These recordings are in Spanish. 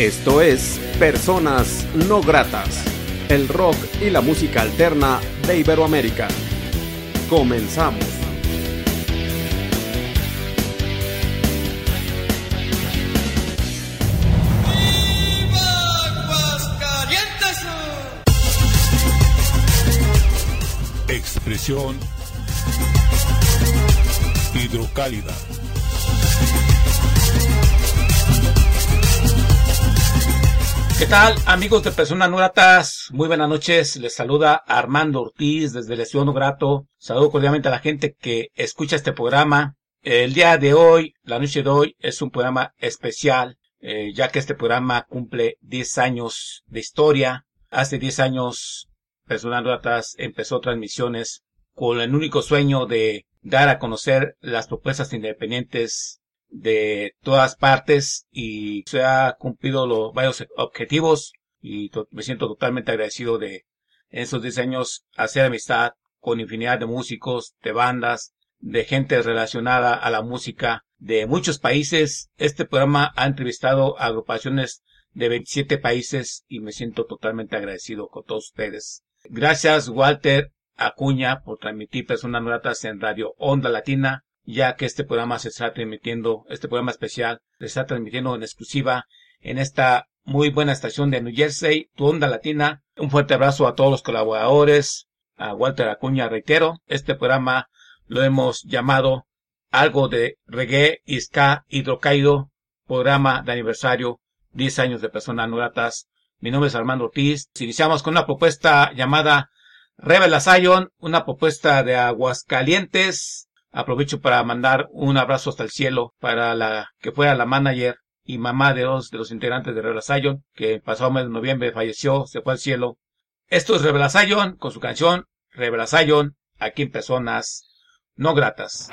Esto es Personas No Gratas, el rock y la música alterna de Iberoamérica. Comenzamos. Expresión hidrocálida. ¿Qué tal, amigos de Personas No? Muy buenas noches. Les saluda Armando Ortiz desde Lesión No Grato. Saludo cordialmente a la gente que escucha este programa. El día de hoy, la noche de hoy, es un programa especial, eh, ya que este programa cumple 10 años de historia. Hace 10 años, Personas No empezó transmisiones con el único sueño de dar a conocer las propuestas independientes de todas partes y se ha cumplido los varios objetivos y me siento totalmente agradecido de en esos 10 años hacer amistad con infinidad de músicos, de bandas, de gente relacionada a la música de muchos países. Este programa ha entrevistado a agrupaciones de 27 países y me siento totalmente agradecido con todos ustedes. Gracias Walter Acuña por transmitir personas gratas en Radio Onda Latina ya que este programa se está transmitiendo, este programa especial, se está transmitiendo en exclusiva en esta muy buena estación de New Jersey, tu onda latina. Un fuerte abrazo a todos los colaboradores, a Walter Acuña, reitero, este programa lo hemos llamado algo de reggae y ska hidrocaído, programa de aniversario, 10 años de personas no gratas. Mi nombre es Armando Ortiz. Iniciamos con una propuesta llamada Rebel Zion, una propuesta de Aguascalientes, Aprovecho para mandar un abrazo hasta el cielo para la que fuera la manager y mamá de dos de los integrantes de Revelación, que pasado mes de noviembre falleció, se fue al cielo. Esto es Revelación con su canción Revelación aquí en Personas No Gratas.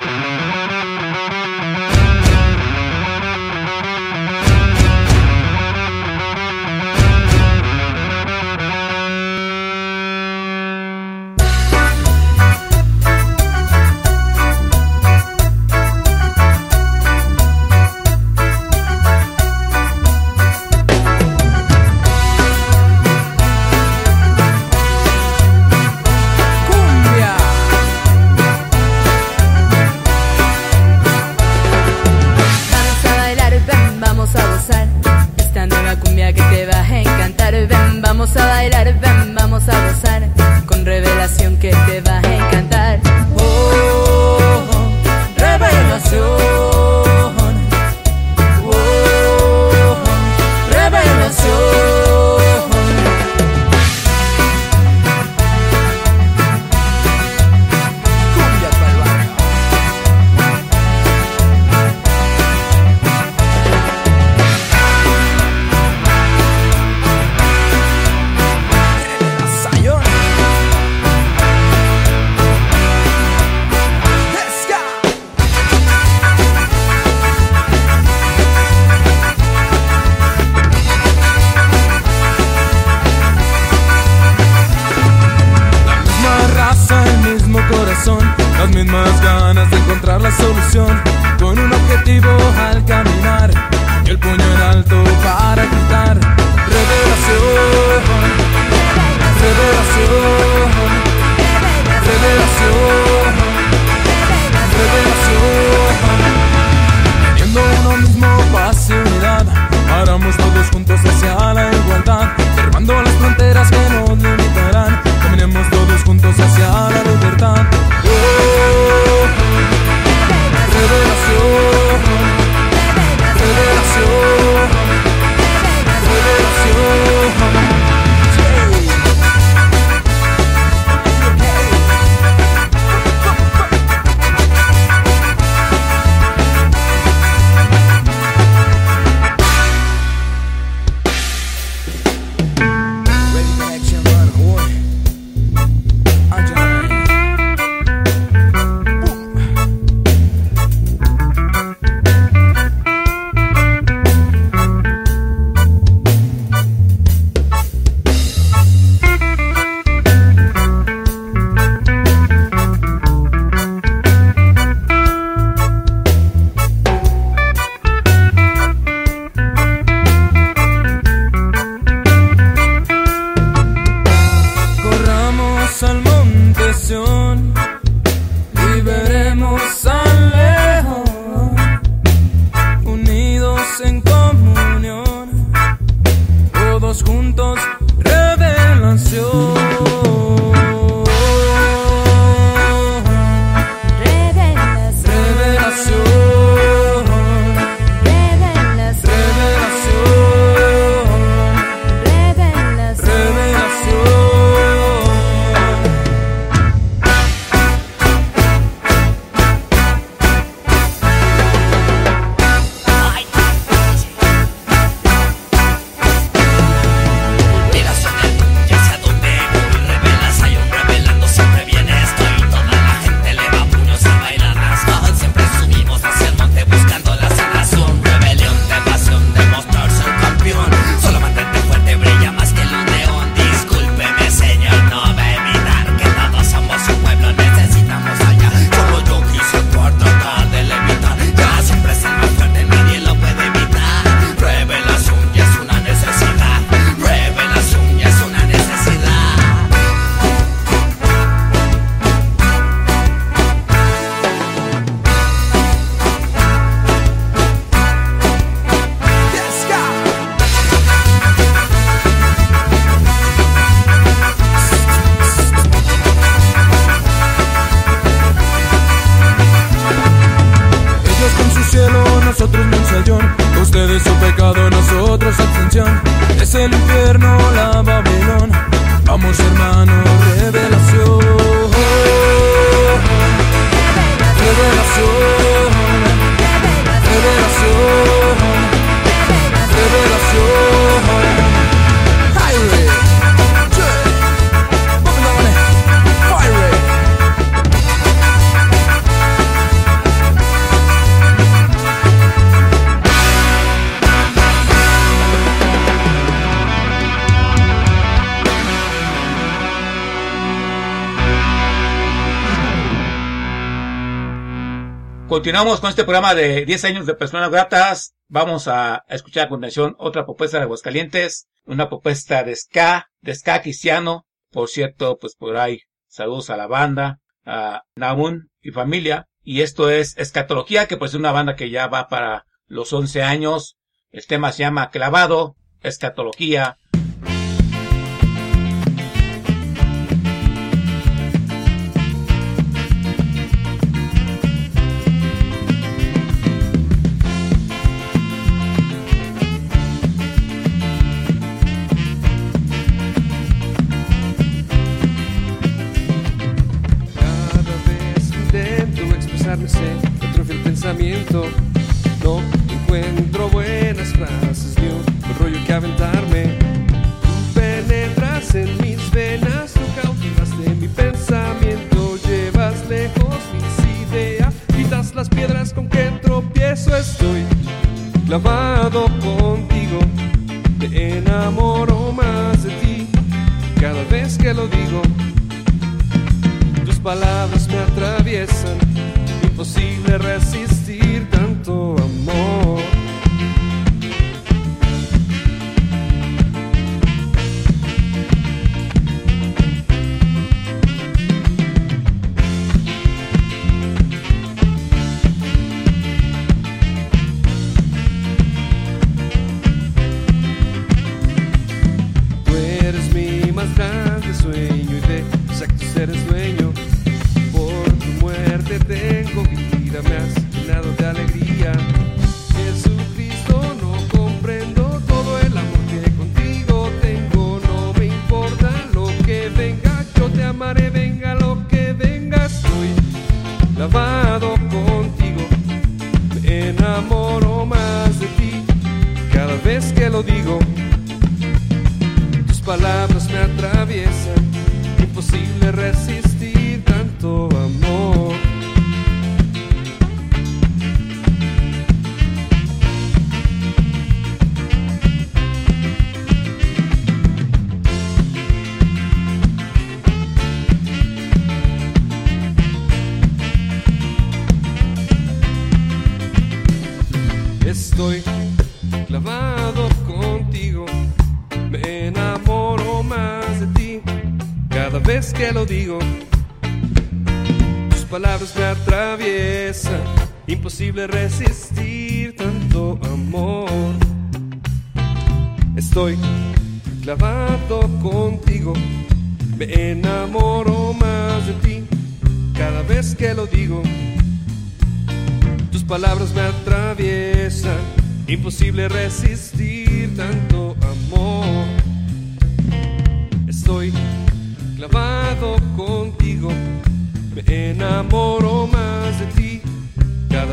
Continuamos con este programa de 10 años de personas gratas. Vamos a escuchar a continuación otra propuesta de Aguascalientes, una propuesta de ska, de ska cristiano. Por cierto, pues por ahí saludos a la banda, a Namun y familia. Y esto es Escatología, que pues es una banda que ya va para los 11 años. El tema se llama Clavado, Escatología.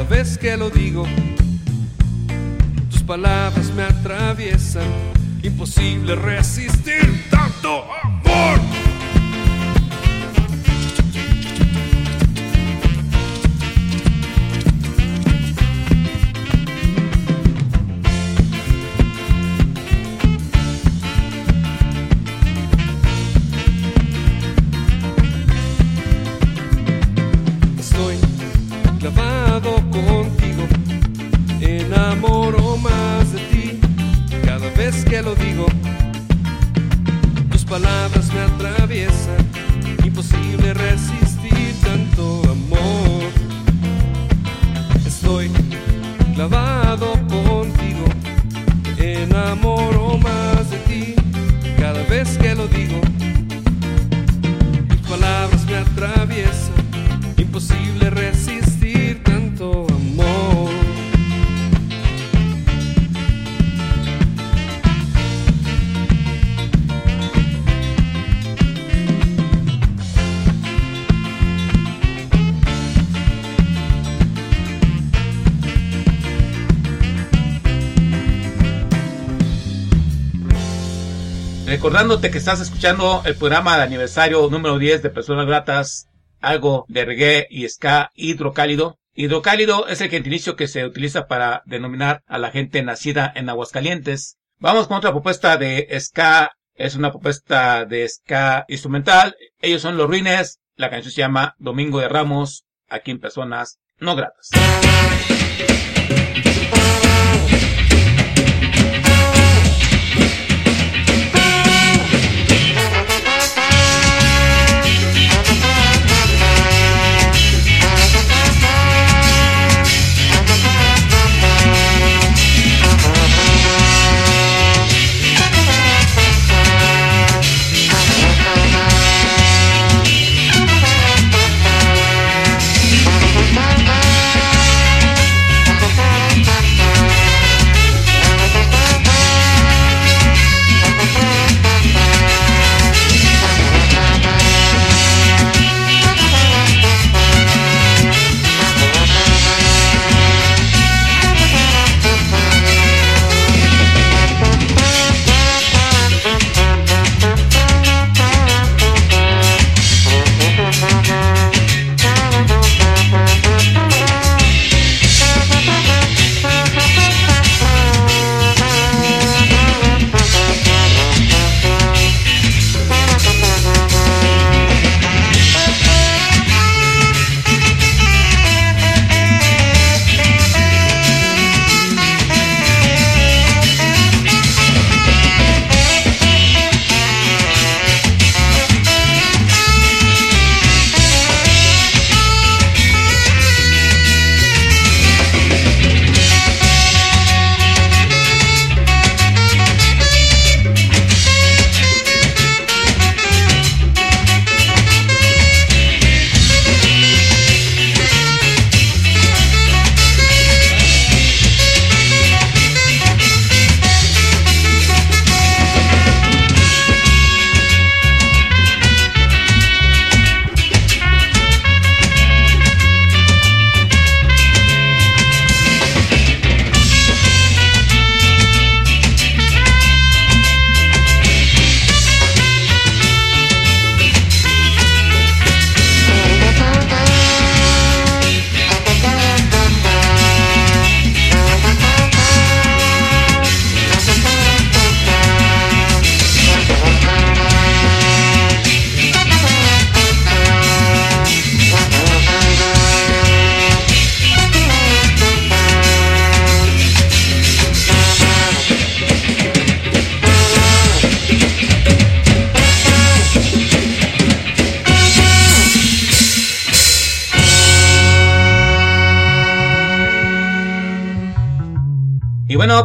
Vez que lo digo. Tus palabras me atraviesan, imposible resistir tanto Recordándote que estás escuchando el programa de aniversario número 10 de Personas Gratas, algo de reggae y ska hidrocálido. Hidrocálido es el gentilicio que se utiliza para denominar a la gente nacida en Aguascalientes. Vamos con otra propuesta de ska. Es una propuesta de ska instrumental. Ellos son los Ruines. La canción se llama Domingo de Ramos, aquí en Personas No Gratas.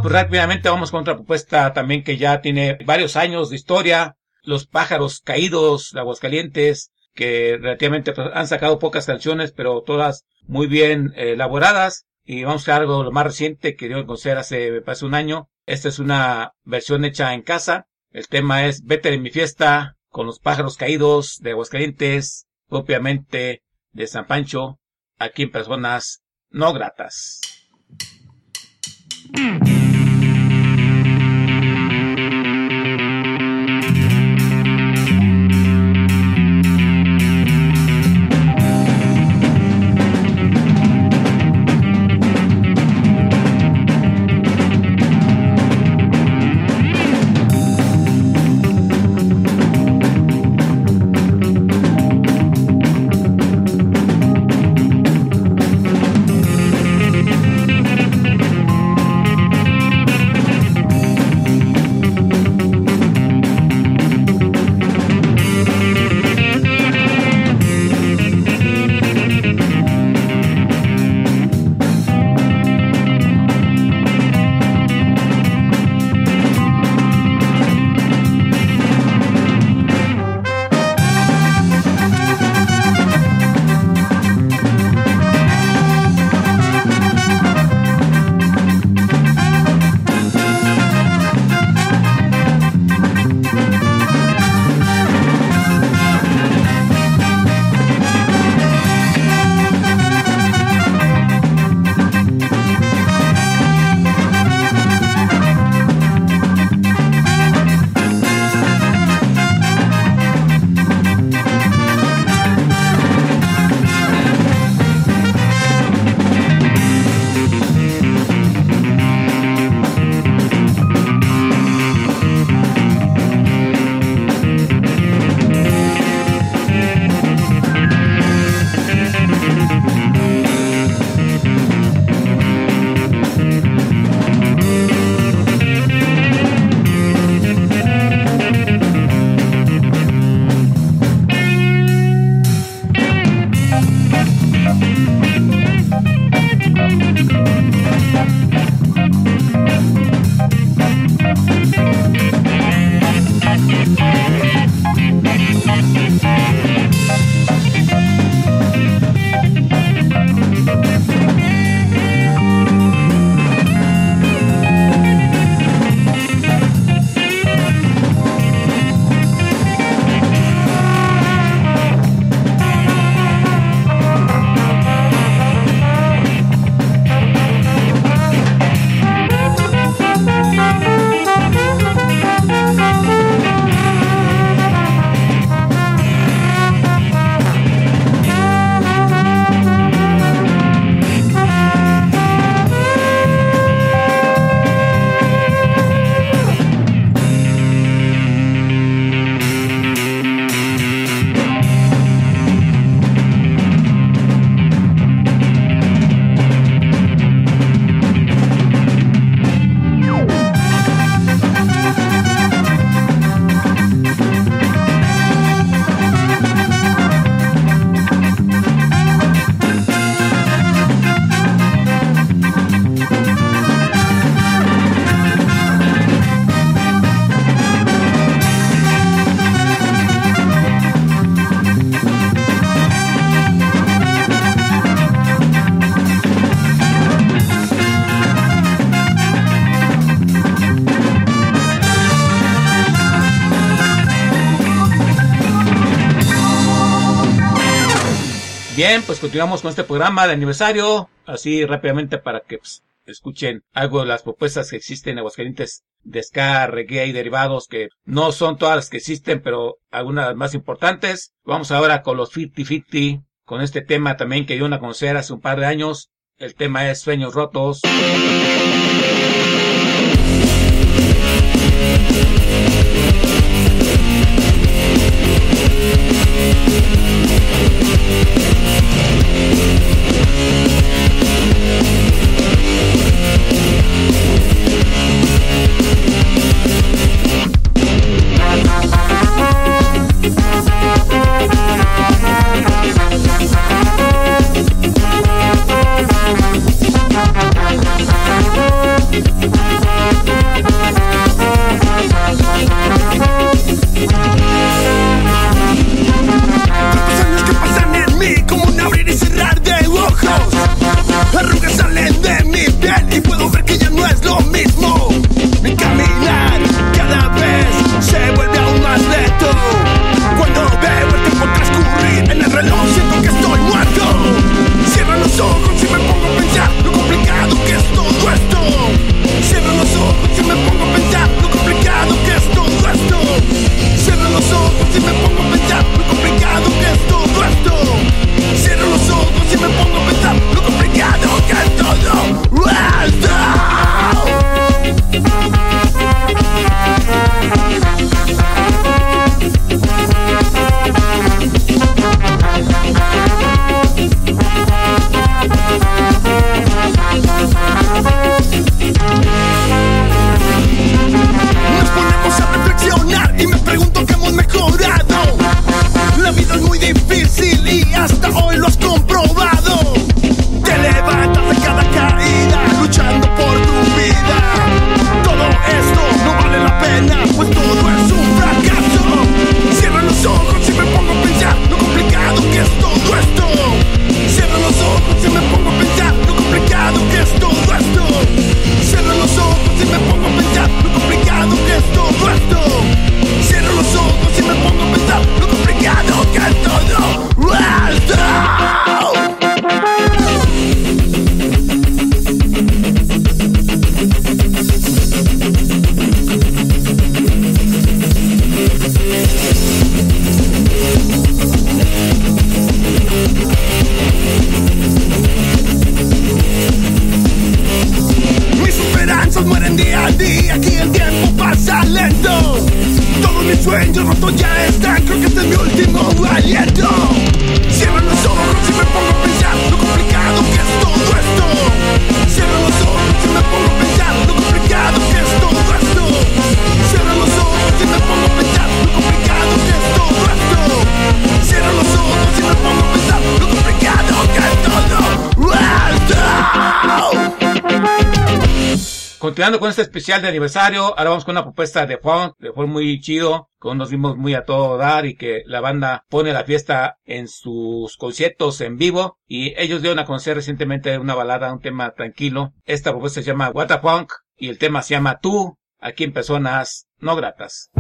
Pues rápidamente vamos con otra propuesta también que ya tiene varios años de historia. Los pájaros caídos de Aguascalientes, que relativamente pues, han sacado pocas canciones, pero todas muy bien eh, elaboradas. Y vamos a algo lo más reciente que dio a conocer hace, me parece, un año. Esta es una versión hecha en casa. El tema es Vete de mi fiesta con los pájaros caídos de Aguascalientes, propiamente de San Pancho, aquí en Personas No Gratas. Mm. Bien, pues continuamos con este programa de aniversario, así rápidamente para que pues, escuchen algo de las propuestas que existen en Aguascalientes de ska, reggae y derivados que no son todas las que existen, pero algunas de las más importantes. Vamos ahora con los 50-50, con este tema también que dio una conocer hace un par de años. El tema es Sueños Rotos. Thank continuando con este especial de aniversario, ahora vamos con una propuesta de funk, de funk muy chido, con unos ritmos muy a todo dar y que la banda pone la fiesta en sus conciertos en vivo y ellos dieron a conocer recientemente una balada, un tema tranquilo. Esta propuesta se llama What a Funk y el tema se llama Tú, aquí en Personas No Gratas.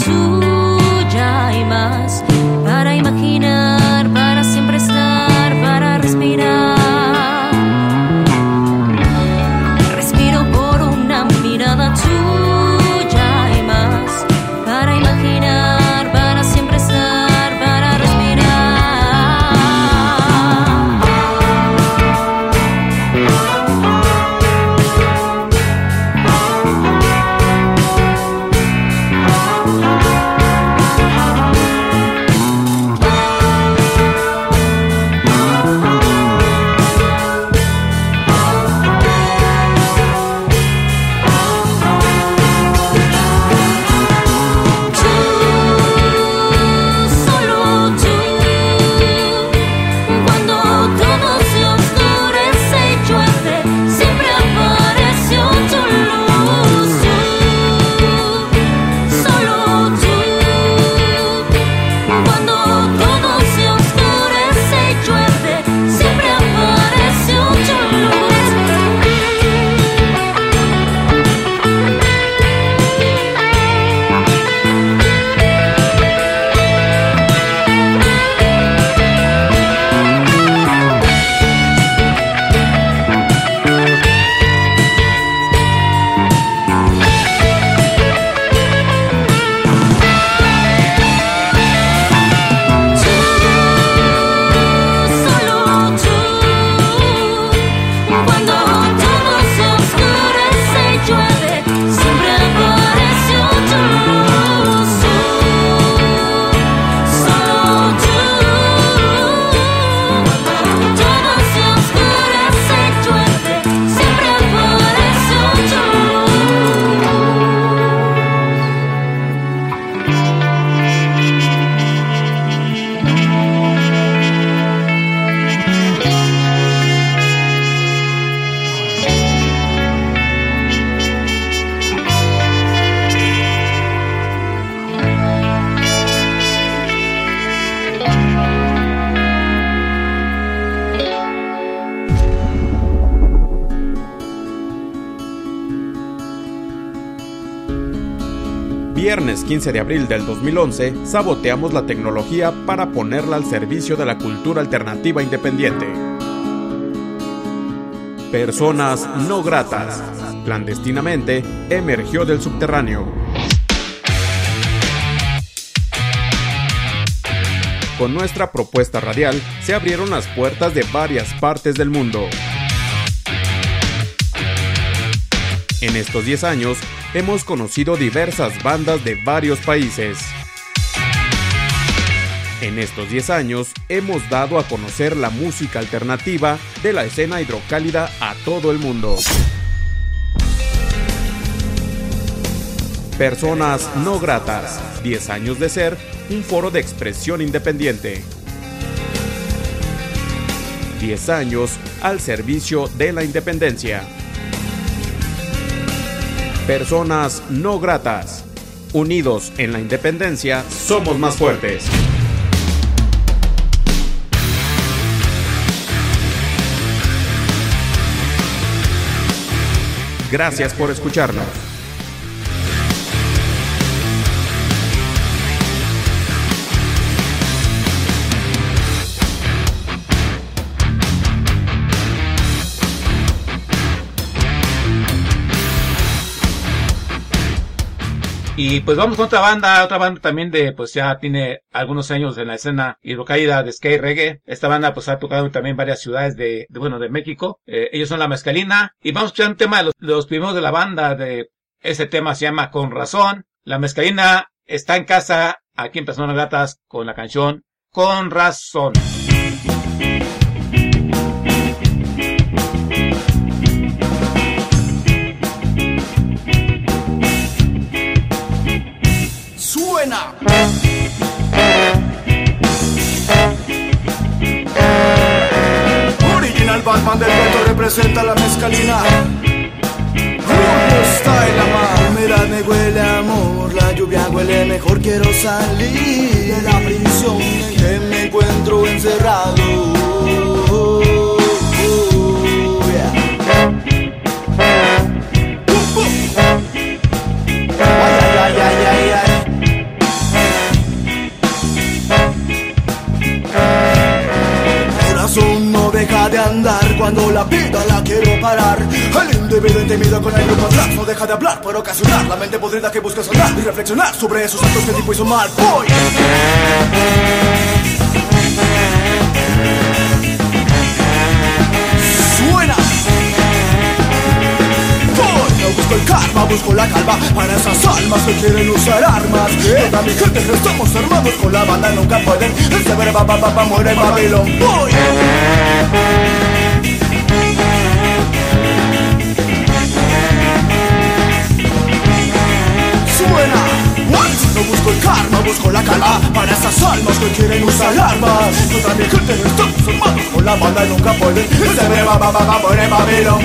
住15 de abril del 2011, saboteamos la tecnología para ponerla al servicio de la cultura alternativa independiente. Personas no gratas. Clandestinamente emergió del subterráneo. Con nuestra propuesta radial se abrieron las puertas de varias partes del mundo. En estos 10 años hemos conocido diversas bandas de varios países. En estos 10 años hemos dado a conocer la música alternativa de la escena hidrocálida a todo el mundo. Personas no gratas, 10 años de ser un foro de expresión independiente. 10 años al servicio de la independencia. Personas no gratas. Unidos en la independencia, somos más fuertes. Gracias por escucharnos. Y pues vamos con otra banda, otra banda también de, pues ya tiene algunos años en la escena hidrocaída de skate reggae. Esta banda pues ha tocado también varias ciudades de, bueno, de México. Eh, ellos son La Mezcalina. Y vamos a escuchar un tema de los, de los primeros de la banda de, ese tema se llama Con Razón. La Mezcalina está en casa, aquí en Personas Gatas, con la canción Con Razón. Original Batman del reto representa la mezcalina. ¿Cómo está el? Mira, me huele amor, la lluvia huele mejor, quiero salir de la prisión en que me encuentro encerrado. De andar cuando la vida la quiero parar. El individuo intimido con el grupo atrás no deja de hablar por ocasionar la mente podrida que busca sonar y reflexionar sobre esos actos que tipo hizo mal. Voy. Suena. Voy. No busco el karma, busco la calma para esas almas que quieren usar armas. Toda mi gente estamos armados con la banda nunca pueden. Verba pa pa pa muere Babilón. Voy. Karma, busco la calma para esas almas que quieren usar armas. Toda mi gente estamos armados con la banda nunca pueden. Este verba pa pa pa muere en Babilón.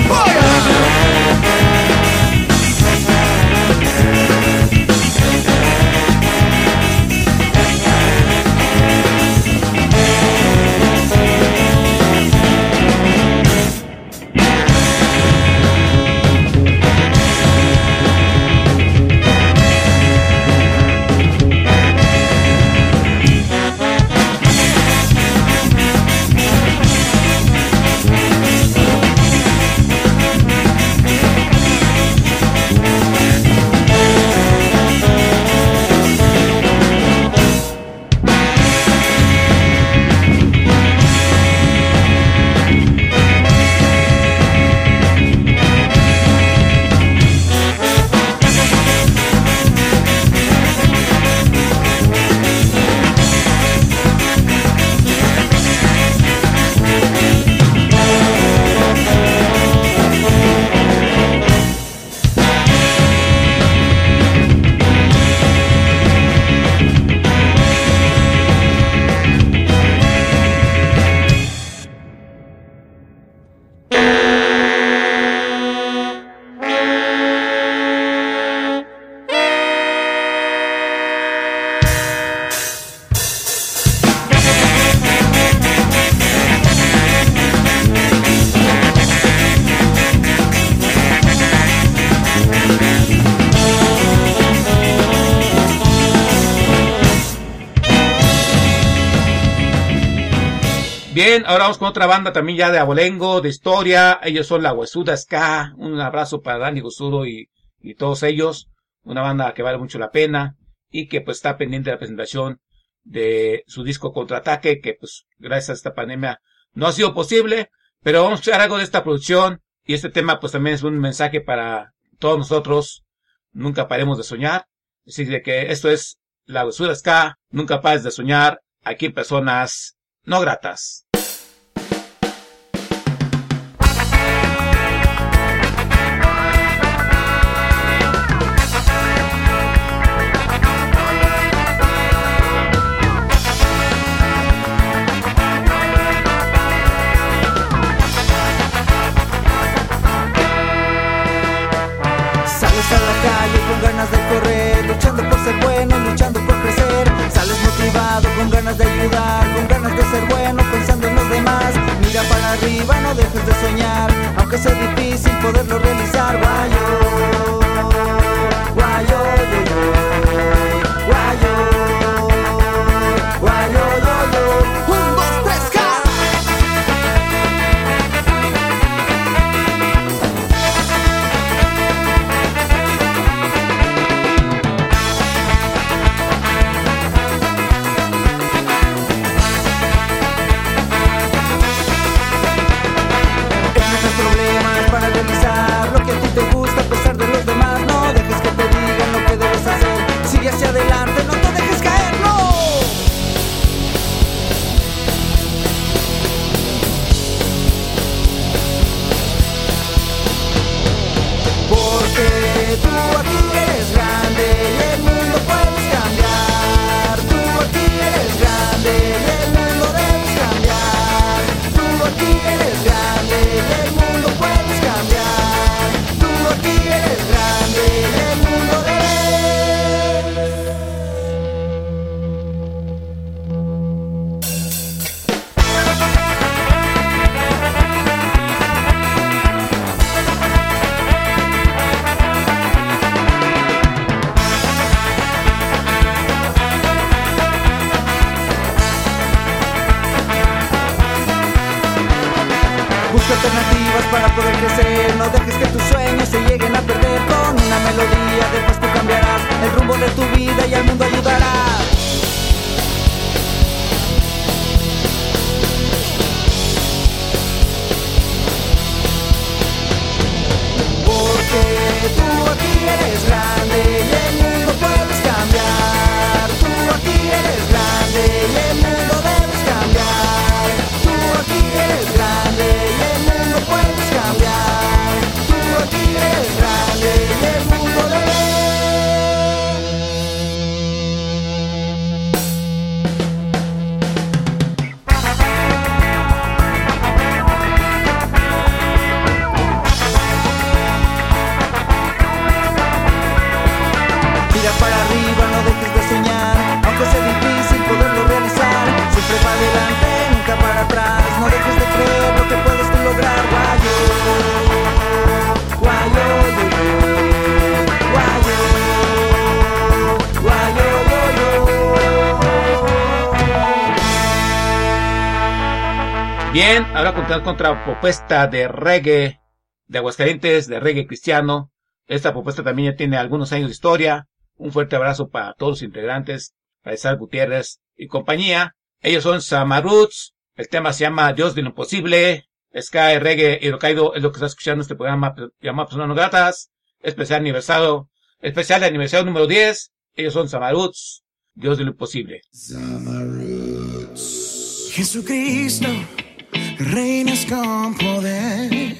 Ahora vamos con otra banda también ya de abolengo, de historia. Ellos son la Huesuda Ska. Un abrazo para Dani Gusuro y, y todos ellos. Una banda que vale mucho la pena y que pues está pendiente de la presentación de su disco Contraataque, que pues gracias a esta pandemia no ha sido posible, pero vamos a escuchar algo de esta producción y este tema pues también es un mensaje para todos nosotros. Nunca paremos de soñar. Así de que esto es la Huesuda Ska. Nunca pares de soñar. Aquí personas no gratas. Con ganas de ayudar, con ganas de ser bueno, pensando en los demás. Mira para arriba, no dejes de soñar, aunque sea difícil poderlo realizar. Guayo, guayo, yo, yo. Guayo, guayo, ahora continuamos contra propuesta de reggae de Aguascalientes, de reggae cristiano. Esta propuesta también ya tiene algunos años de historia. Un fuerte abrazo para todos los integrantes, para Isaac Gutiérrez y compañía. Ellos son Samaruts. El tema se llama Dios de lo imposible. Sky, reggae y es lo que está escuchando este programa llamado Personas No Gratas. Especial aniversario, especial de aniversario número 10. Ellos son Samaruts. Dios de lo imposible. Jesucristo, reinas con poder,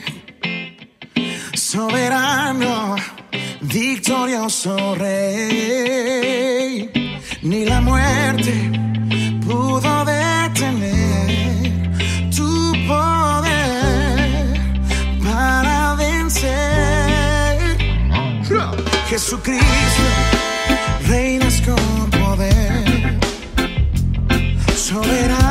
soberano, victorioso rey, ni la muerte pudo detener tu poder para vencer. Jesucristo, reinas con poder. Soberano,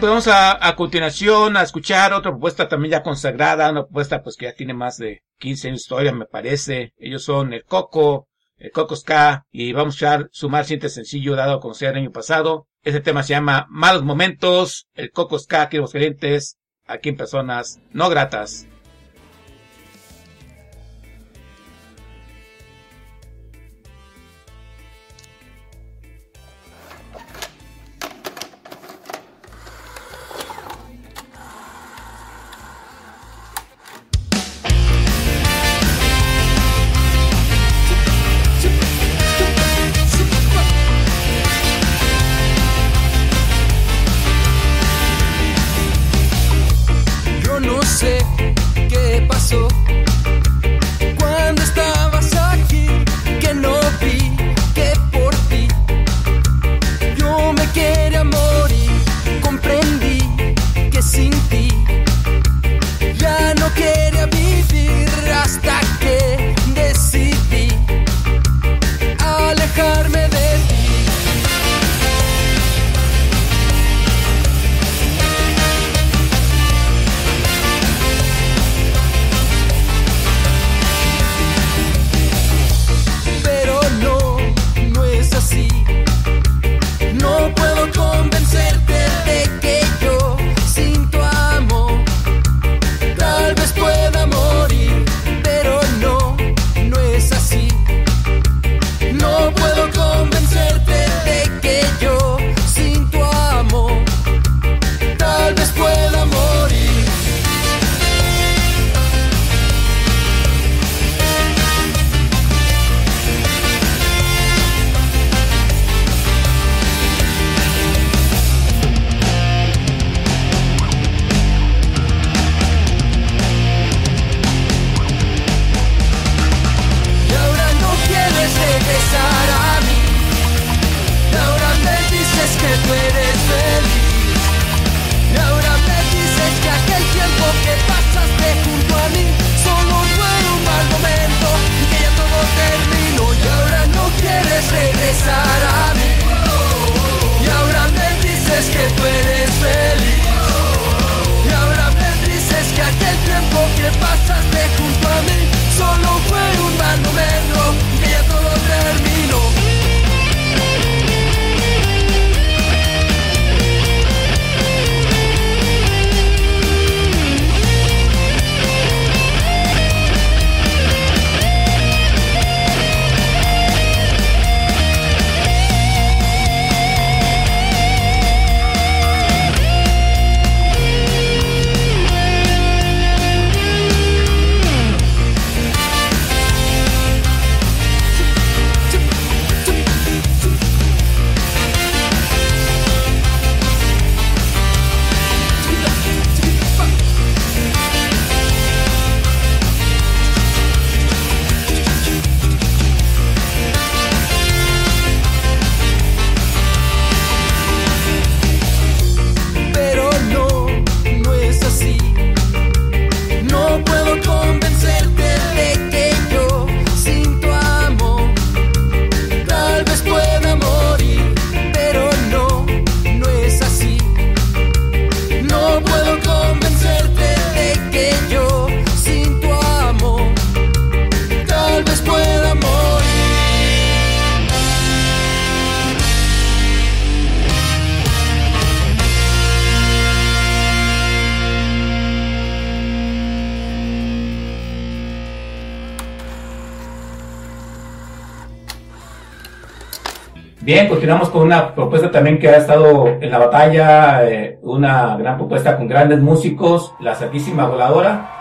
pues vamos a, a continuación a escuchar otra propuesta también ya consagrada, una propuesta pues que ya tiene más de 15 años de historia, me parece. Ellos son el Coco, el Coco Ska, y vamos a sumar siguiente sencillo dado a conocer el año pasado. Este tema se llama Malos Momentos, el Coco Ska, aquí en aquí en Personas No Gratas. continuamos con una propuesta también que ha estado en la batalla, eh, una gran propuesta con grandes músicos, la Santísima Voladora,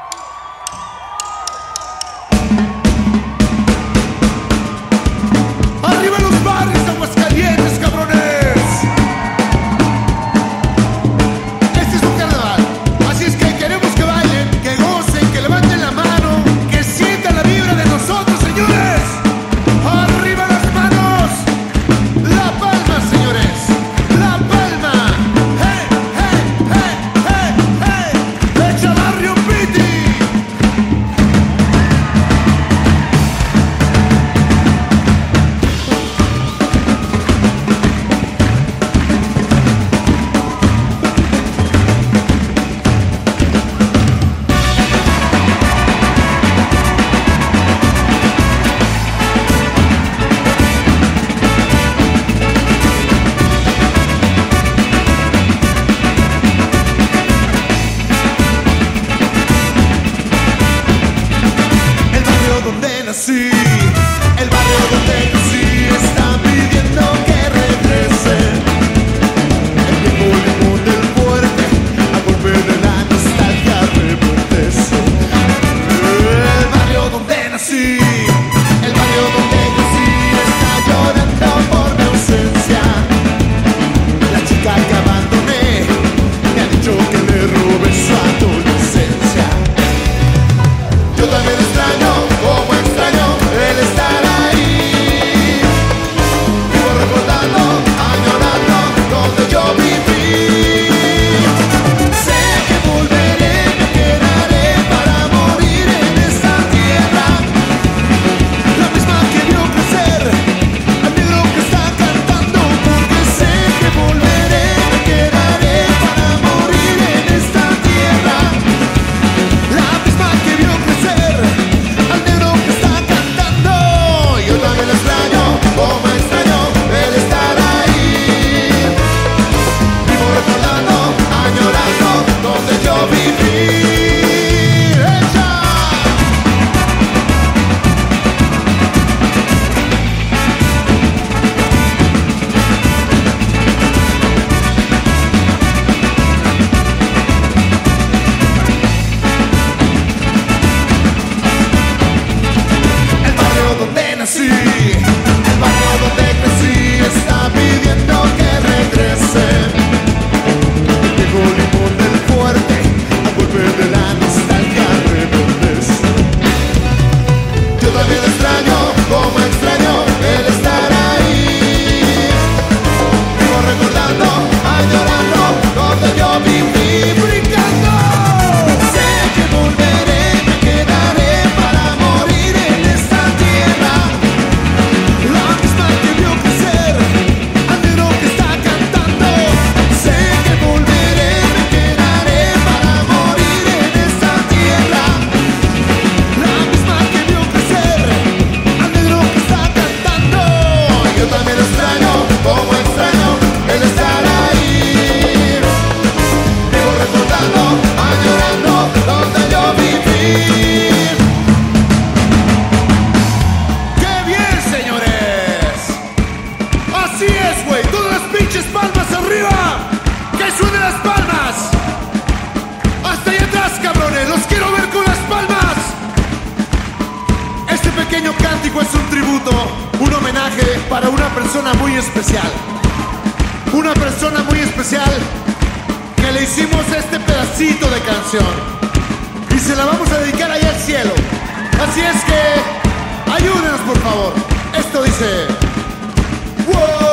México es un tributo, un homenaje para una persona muy especial. Una persona muy especial que le hicimos este pedacito de canción. Y se la vamos a dedicar ahí al cielo. Así es que ayúdenos por favor. Esto dice... Wow,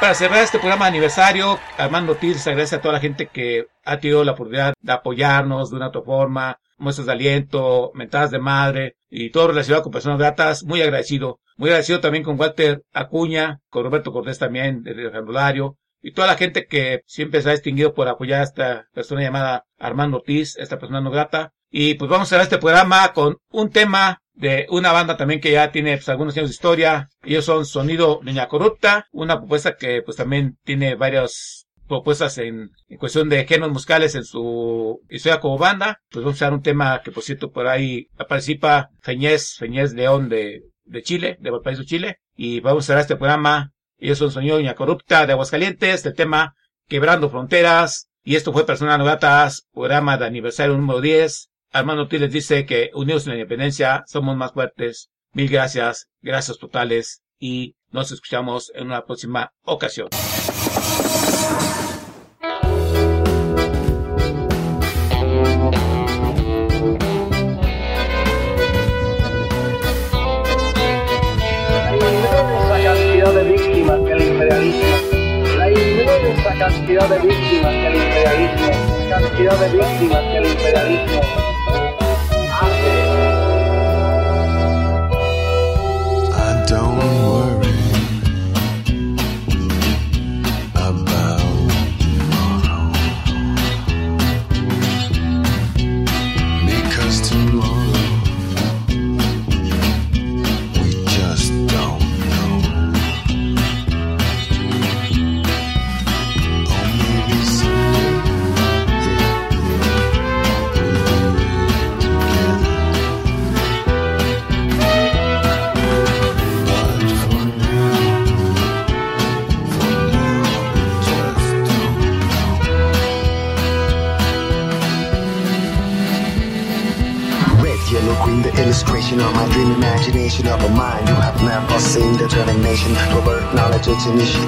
para cerrar este programa de aniversario, Armando Ortiz agradece a toda la gente que ha tenido la oportunidad de apoyarnos de una u otra forma, muestras de aliento, mentadas de madre y todo relacionado con personas gratas. Muy agradecido. Muy agradecido también con Walter Acuña, con Roberto Cortés también, del Randolario, y toda la gente que siempre se ha distinguido por apoyar a esta persona llamada Armando Ortiz, esta persona no grata. Y pues vamos a cerrar este programa con un tema de una banda también que ya tiene pues, algunos años de historia. Ellos son Sonido Niña Corrupta, una propuesta que pues también tiene varias propuestas en, en cuestión de géneros musicales en su historia como banda. Pues vamos a usar un tema que por cierto por ahí participa Feñez, Feñez León de, de Chile, de Valparaíso, Chile. Y vamos a cerrar este programa. Ellos son Sonido Niña Corrupta de Aguascalientes, el tema Quebrando Fronteras. Y esto fue Personas No Gratas, programa de aniversario número 10. Armando Ortiz les dice que unidos en la independencia somos más fuertes. Mil gracias, gracias totales y nos escuchamos en una próxima ocasión. Cantidad de víctimas que el imperialismo, cantidad de víctimas que el imperialismo, cerveja.